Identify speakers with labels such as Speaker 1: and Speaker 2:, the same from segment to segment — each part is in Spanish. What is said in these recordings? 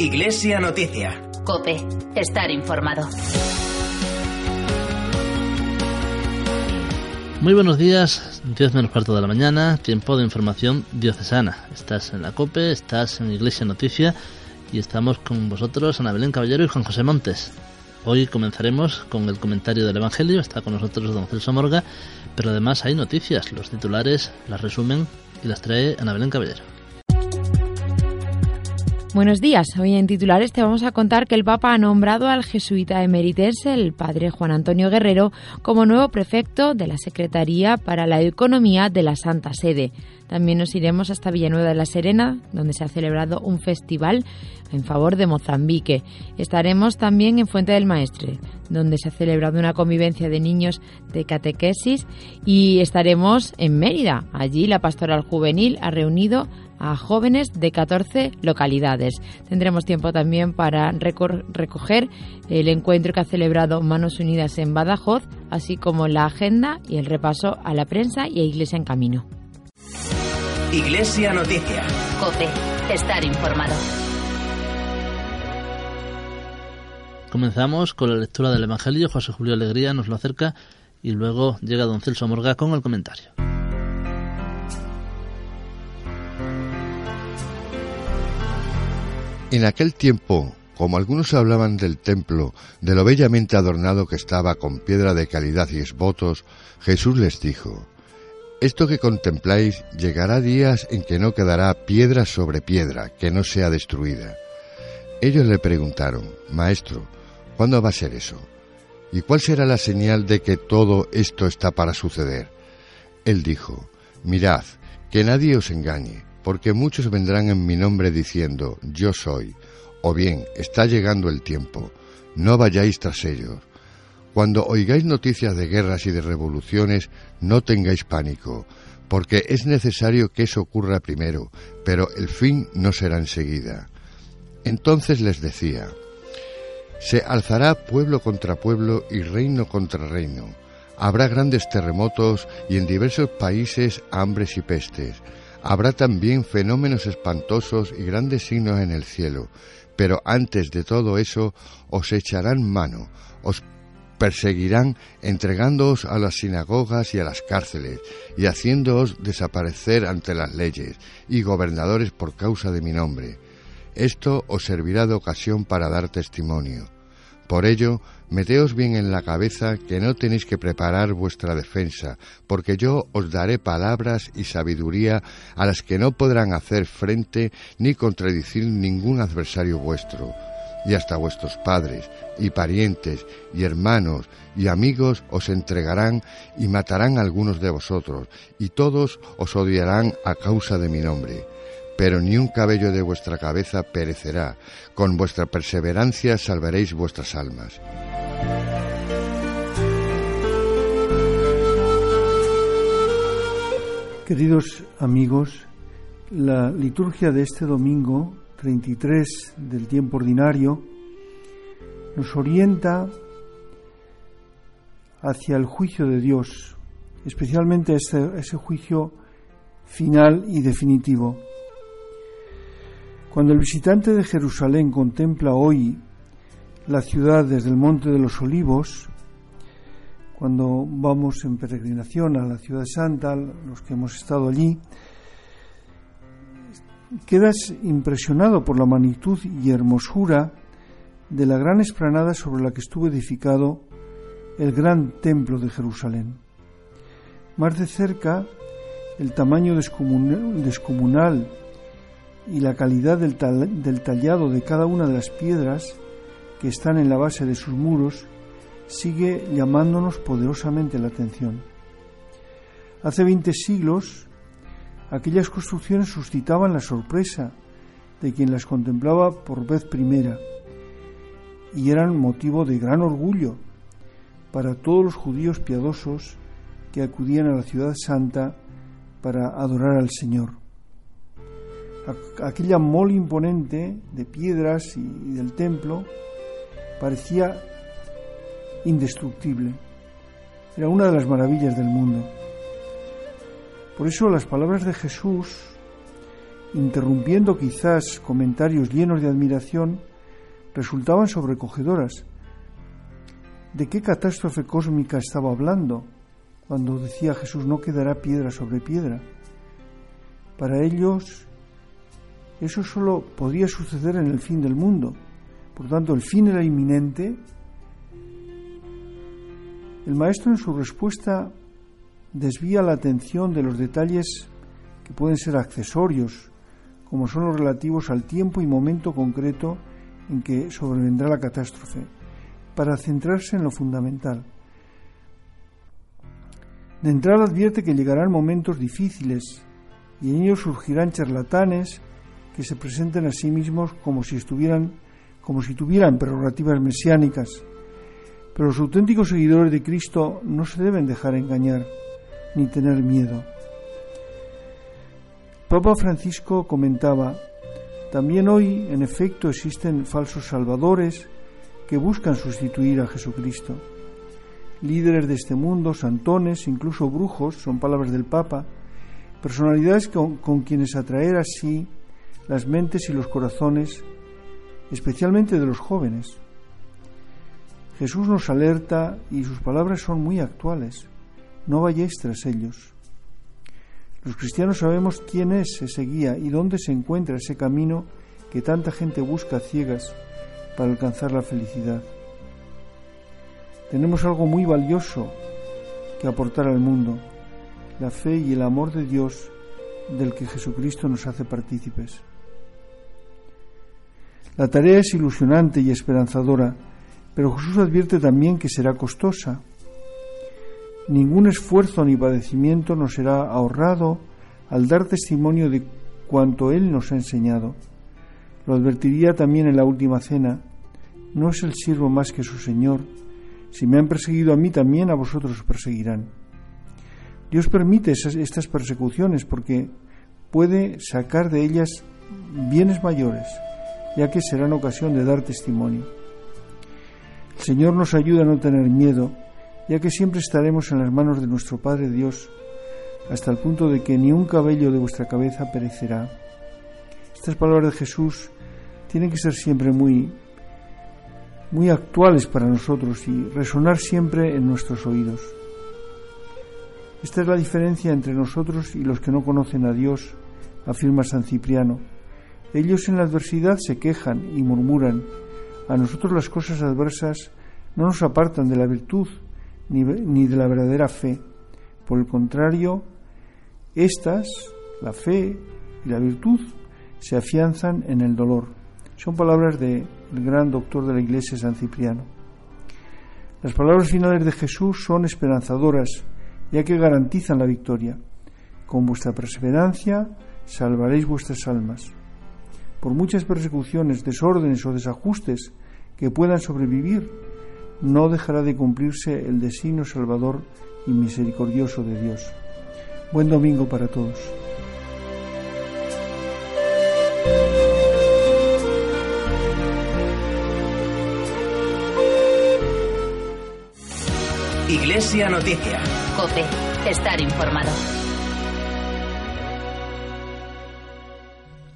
Speaker 1: Iglesia Noticia.
Speaker 2: Cope, estar informado.
Speaker 3: Muy buenos días, 10 menos cuarto de la mañana, tiempo de información diocesana. Estás en la COPE, estás en Iglesia Noticia y estamos con vosotros Ana Belén Caballero y Juan José Montes. Hoy comenzaremos con el comentario del Evangelio, está con nosotros don Celso Morga, pero además hay noticias, los titulares las resumen y las trae Ana Belén Caballero.
Speaker 4: Buenos días. Hoy en titulares te vamos a contar que el Papa ha nombrado al jesuita emeritense, el padre Juan Antonio Guerrero, como nuevo prefecto de la Secretaría para la Economía de la Santa Sede. También nos iremos hasta Villanueva de la Serena, donde se ha celebrado un festival en favor de Mozambique. Estaremos también en Fuente del Maestre, donde se ha celebrado una convivencia de niños de catequesis y estaremos en Mérida. Allí la pastoral juvenil ha reunido a jóvenes de 14 localidades. Tendremos tiempo también para recoger el encuentro que ha celebrado Manos Unidas en Badajoz, así como la agenda y el repaso a la prensa y a Iglesia en Camino.
Speaker 1: Iglesia Noticia.
Speaker 2: Cope, estar informado.
Speaker 3: Comenzamos con la lectura del Evangelio. José Julio Alegría nos lo acerca y luego llega don Celso Morga con el comentario.
Speaker 5: En aquel tiempo, como algunos hablaban del templo, de lo bellamente adornado que estaba con piedra de calidad y esbotos, Jesús les dijo, Esto que contempláis llegará días en que no quedará piedra sobre piedra, que no sea destruida. Ellos le preguntaron, Maestro, ¿cuándo va a ser eso? ¿Y cuál será la señal de que todo esto está para suceder? Él dijo, Mirad, que nadie os engañe porque muchos vendrán en mi nombre diciendo, yo soy, o bien, está llegando el tiempo, no vayáis tras ellos. Cuando oigáis noticias de guerras y de revoluciones, no tengáis pánico, porque es necesario que eso ocurra primero, pero el fin no será enseguida. Entonces les decía, se alzará pueblo contra pueblo y reino contra reino. Habrá grandes terremotos y en diversos países hambres y pestes Habrá también fenómenos espantosos y grandes signos en el cielo, pero antes de todo eso os echarán mano, os perseguirán entregándoos a las sinagogas y a las cárceles, y haciéndoos desaparecer ante las leyes y gobernadores por causa de mi nombre. Esto os servirá de ocasión para dar testimonio. Por ello, meteos bien en la cabeza que no tenéis que preparar vuestra defensa, porque yo os daré palabras y sabiduría a las que no podrán hacer frente ni contradicir ningún adversario vuestro. Y hasta vuestros padres, y parientes, y hermanos, y amigos os entregarán y matarán algunos de vosotros, y todos os odiarán a causa de mi nombre pero ni un cabello de vuestra cabeza perecerá. Con vuestra perseverancia salvaréis vuestras almas.
Speaker 6: Queridos amigos, la liturgia de este domingo 33 del tiempo ordinario nos orienta hacia el juicio de Dios, especialmente ese, ese juicio final y definitivo. Cuando el visitante de Jerusalén contempla hoy la ciudad desde el Monte de los Olivos, cuando vamos en peregrinación a la ciudad santa, los que hemos estado allí, quedas impresionado por la magnitud y hermosura de la gran esplanada sobre la que estuvo edificado el gran templo de Jerusalén. Más de cerca, el tamaño descomunal y la calidad del, del, tallado de cada una de las piedras que están en la base de sus muros sigue llamándonos poderosamente la atención. Hace 20 siglos, aquellas construcciones suscitaban la sorpresa de quien las contemplaba por vez primera y eran motivo de gran orgullo para todos los judíos piadosos que acudían a la ciudad santa para adorar al Señor. Aquella mole imponente de piedras y del templo parecía indestructible. Era una de las maravillas del mundo. Por eso las palabras de Jesús, interrumpiendo quizás comentarios llenos de admiración, resultaban sobrecogedoras. ¿De qué catástrofe cósmica estaba hablando cuando decía Jesús no quedará piedra sobre piedra? Para ellos eso solo podría suceder en el fin del mundo. Por tanto, el fin era inminente. El maestro en su respuesta desvía la atención de los detalles que pueden ser accesorios, como son los relativos al tiempo y momento concreto en que sobrevendrá la catástrofe, para centrarse en lo fundamental. De entrada advierte que llegarán momentos difíciles y en ellos surgirán charlatanes que se presenten a sí mismos como si estuvieran como si tuvieran prerrogativas mesiánicas. Pero los auténticos seguidores de Cristo no se deben dejar engañar ni tener miedo. Papa Francisco comentaba, también hoy, en efecto, existen falsos salvadores que buscan sustituir a Jesucristo. Líderes de este mundo, santones, incluso brujos, son palabras del Papa, personalidades con, quienes atraer así las mentes y los corazones, especialmente de los jóvenes. Jesús nos alerta y sus palabras son muy actuales. No vayáis tras ellos. Los cristianos sabemos quién es ese guía y dónde se encuentra ese camino que tanta gente busca ciegas para alcanzar la felicidad. Tenemos algo muy valioso que aportar al mundo, la fe y el amor de Dios del que Jesucristo nos hace partícipes. La tarea es ilusionante y esperanzadora, pero Jesús advierte también que será costosa ningún esfuerzo ni padecimiento nos será ahorrado al dar testimonio de cuanto Él nos ha enseñado. Lo advertiría también en la última cena. No es el siervo más que su Señor. Si me han perseguido a mí, también a vosotros os perseguirán. Dios permite estas persecuciones porque puede sacar de ellas bienes mayores, ya que serán ocasión de dar testimonio. El Señor nos ayuda a no tener miedo ya que siempre estaremos en las manos de nuestro Padre Dios, hasta el punto de que ni un cabello de vuestra cabeza perecerá. Estas palabras de Jesús tienen que ser siempre muy muy actuales para nosotros y resonar siempre en nuestros oídos. Esta es la diferencia entre nosotros y los que no conocen a Dios, afirma San Cipriano. Ellos en la adversidad se quejan y murmuran. A nosotros las cosas adversas no nos apartan de la virtud, ni, de la verdadera fe. Por el contrario, estas, la fe y la virtud, se afianzan en el dolor. Son palabras del gran doctor de la Iglesia, San Cipriano. Las palabras finales de Jesús son esperanzadoras, ya que garantizan la victoria. Con vuestra perseverancia salvaréis vuestras almas. Por muchas persecuciones, desórdenes o desajustes que puedan sobrevivir, no dejará de cumplirse el designio salvador y misericordioso de Dios. Buen domingo para todos.
Speaker 1: Iglesia Noticia.
Speaker 2: COPE. Estar informado.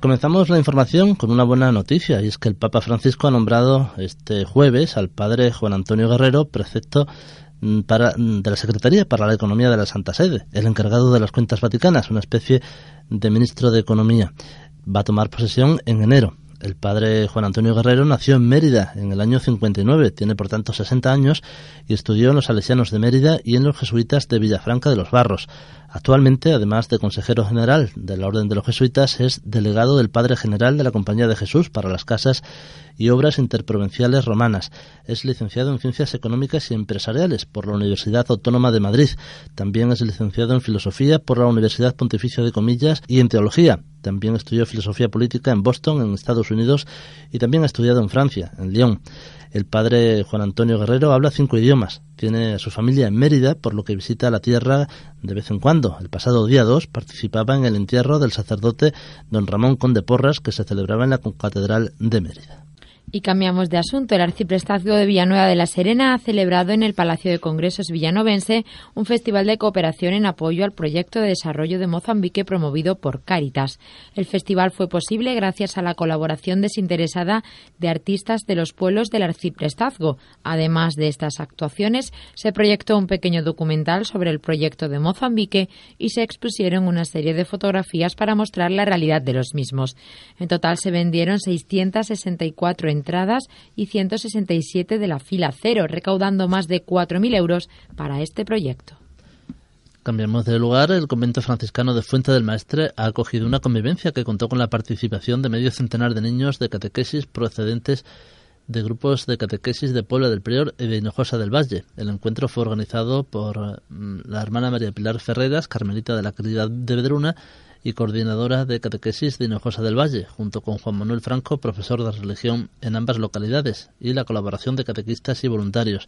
Speaker 3: Comenzamos la información con una buena noticia y es que el Papa Francisco ha nombrado este jueves al padre Juan Antonio Guerrero precepto mm, mm, de la Secretaría para la Economía de la Santa Sede, el encargado de las cuentas vaticanas, una especie de ministro de Economía. Va a tomar posesión en enero. El padre Juan Antonio Guerrero nació en Mérida en el año 59, tiene por tanto 60 años y estudió en los salesianos de Mérida y en los jesuitas de Villafranca de los Barros. Actualmente, además de consejero general de la Orden de los Jesuitas, es delegado del Padre General de la Compañía de Jesús para las Casas y Obras Interprovinciales Romanas. Es licenciado en Ciencias Económicas y Empresariales por la Universidad Autónoma de Madrid. También es licenciado en Filosofía por la Universidad Pontificia de Comillas y en Teología también estudió filosofía política en Boston, en Estados Unidos, y también ha estudiado en Francia, en Lyon. El padre Juan Antonio Guerrero habla cinco idiomas. Tiene a su familia en Mérida, por lo que visita la tierra de vez en cuando. El pasado día 2 participaba en el entierro del sacerdote don Ramón Conde Porras, que se celebraba en la Catedral de Mérida.
Speaker 4: Y cambiamos de asunto. El arciprestazgo de Villanueva de la Serena ha celebrado en el Palacio de Congresos Villanovense un festival de cooperación en apoyo al proyecto de desarrollo de Mozambique promovido por Cáritas. El festival fue posible gracias a la colaboración desinteresada de artistas de los pueblos del arciprestazgo. Además de estas actuaciones, se proyectó un pequeño documental sobre el proyecto de Mozambique y se expusieron una serie de fotografías para mostrar la realidad de los mismos. En total se vendieron 664 entradas y 167 de la fila cero, recaudando más de 4.000 euros para este proyecto.
Speaker 3: Cambiamos de lugar. El convento franciscano de Fuente del Maestre ha acogido una convivencia que contó con la participación de medio centenar de niños de catequesis procedentes de grupos de catequesis de Puebla del Prior y de Hinojosa del Valle. El encuentro fue organizado por mm, la hermana María Pilar Ferreras, carmelita de la Caridad de Vedruna, y coordinadora de catequesis de Hinojosa del Valle, junto con Juan Manuel Franco, profesor de religión en ambas localidades, y la colaboración de catequistas y voluntarios.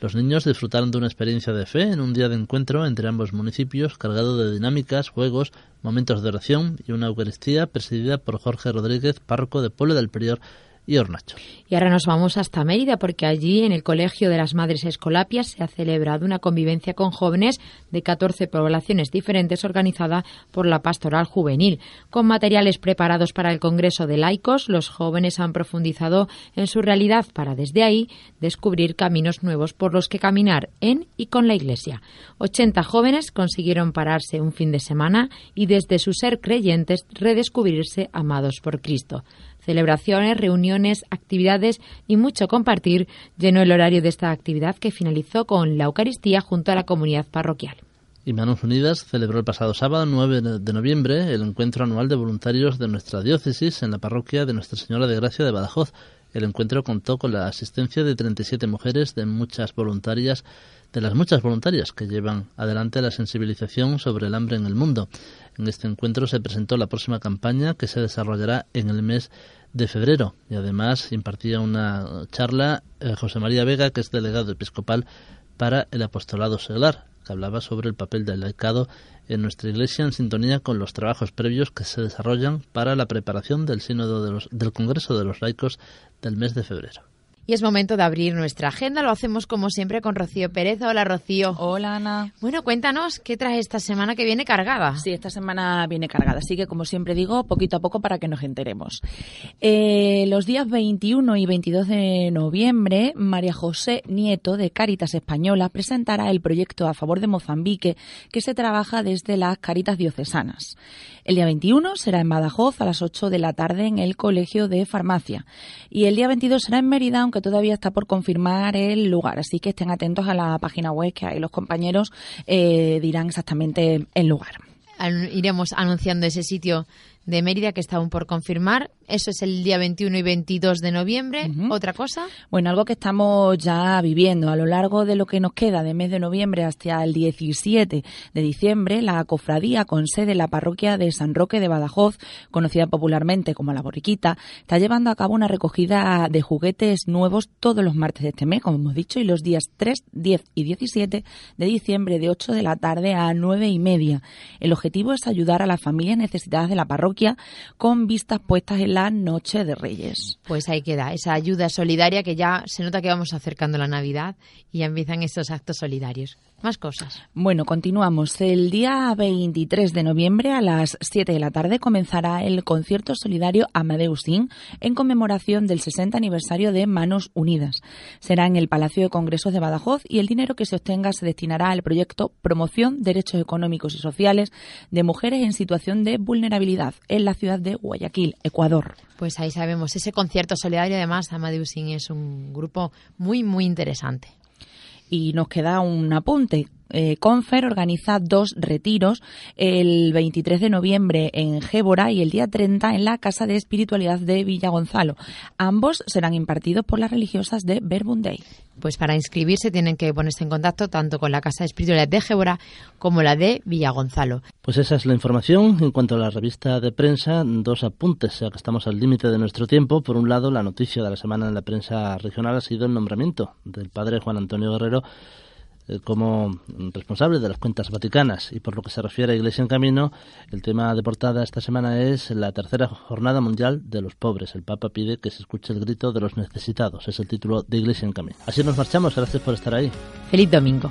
Speaker 3: Los niños disfrutaron de una experiencia de fe en un día de encuentro entre ambos municipios, cargado de dinámicas, juegos, momentos de oración y una Eucaristía presidida por Jorge Rodríguez, párroco de Pueblo del Prior y Hornacho.
Speaker 4: Y ahora nos vamos hasta Mérida porque allí en el Colegio de las Madres Escolapias se ha celebrado una convivencia con jóvenes de 14 poblaciones diferentes organizada por la Pastoral Juvenil. Con materiales preparados para el Congreso de Laicos, los jóvenes han profundizado en su realidad para desde ahí descubrir caminos nuevos por los que caminar en y con la Iglesia. 80 jóvenes consiguieron pararse un fin de semana y desde su ser creyentes redescubrirse amados por Cristo. Celebraciones, reuniones, actividades y mucho compartir llenó el horario de esta actividad que finalizó con la Eucaristía junto a la comunidad parroquial.
Speaker 3: Y Manos Unidas celebró el pasado sábado 9 de noviembre el encuentro anual de voluntarios de nuestra diócesis en la parroquia de Nuestra Señora de Gracia de Badajoz. El encuentro contó con la asistencia de 37 mujeres de muchas voluntarias de las muchas voluntarias que llevan adelante la sensibilización sobre el hambre en el mundo. En este encuentro se presentó la próxima campaña que se desarrollará en el mes de febrero y además impartía una charla eh, José María Vega, que es delegado episcopal para el apostolado seglar, que hablaba sobre el papel del laicado en nuestra Iglesia en sintonía con los trabajos previos que se desarrollan para la preparación del sínodo del Congreso de los Laicos del mes de febrero.
Speaker 4: Y es momento de abrir nuestra agenda. Lo hacemos como siempre con Rocío Pérez. Hola, Rocío.
Speaker 7: Hola, Ana.
Speaker 4: Bueno, cuéntanos qué trae esta semana que viene cargada.
Speaker 7: Sí, esta semana viene cargada. Así que, como siempre digo, poquito a poco para que nos enteremos. Eh, los días 21 y 22 de noviembre, María José Nieto, de Cáritas Española, presentará el proyecto a favor de Mozambique que se trabaja desde las Cáritas Diocesanas. El día 21 será en Badajoz a las 8 de la tarde en el Colegio de Farmacia. Y el día 22 será en Mérida, que todavía está por confirmar el lugar, así que estén atentos a la página web que ahí los compañeros eh, dirán exactamente el lugar.
Speaker 4: Iremos anunciando ese sitio de Mérida que está aún por confirmar. Eso es el día 21 y 22 de noviembre. ¿Otra cosa?
Speaker 7: Bueno, algo que estamos ya viviendo a lo largo de lo que nos queda de mes de noviembre hasta el 17 de diciembre, la cofradía con sede en la parroquia de San Roque de Badajoz, conocida popularmente como La Borriquita, está llevando a cabo una recogida de juguetes nuevos todos los martes de este mes, como hemos dicho, y los días 3, 10 y 17 de diciembre de 8 de la tarde a 9 y media. El objetivo es ayudar a las familias necesitadas de la parroquia con vistas puestas en la Noche de Reyes.
Speaker 4: Pues ahí queda, esa ayuda solidaria que ya se nota que vamos acercando la Navidad y ya empiezan estos actos solidarios. Más cosas.
Speaker 7: Bueno, continuamos. El día 23 de noviembre a las 7 de la tarde comenzará el concierto solidario Amadeus en conmemoración del 60 aniversario de Manos Unidas. Será en el Palacio de Congresos de Badajoz y el dinero que se obtenga se destinará al proyecto Promoción Derechos Económicos y Sociales de Mujeres en Situación de Vulnerabilidad en la ciudad de Guayaquil, Ecuador.
Speaker 4: Pues ahí sabemos, ese concierto solidario además, Amadeus es un grupo muy, muy interesante.
Speaker 7: Y nos queda un apunte. Eh, Confer organiza dos retiros, el 23 de noviembre en Gébora y el día 30 en la Casa de Espiritualidad de Villa Gonzalo. Ambos serán impartidos por las religiosas de Verbunday.
Speaker 4: Pues para inscribirse tienen que ponerse en contacto tanto con la Casa de Espiritualidad de Gébora como la de Villa Gonzalo.
Speaker 3: Pues esa es la información. En cuanto a la revista de prensa, dos apuntes, ya que estamos al límite de nuestro tiempo. Por un lado, la noticia de la semana en la prensa regional ha sido el nombramiento del padre Juan Antonio Guerrero como responsable de las cuentas vaticanas. Y por lo que se refiere a Iglesia en Camino, el tema de portada esta semana es la tercera jornada mundial de los pobres. El Papa pide que se escuche el grito de los necesitados. Es el título de Iglesia en Camino. Así nos marchamos. Gracias por estar ahí.
Speaker 4: Feliz domingo.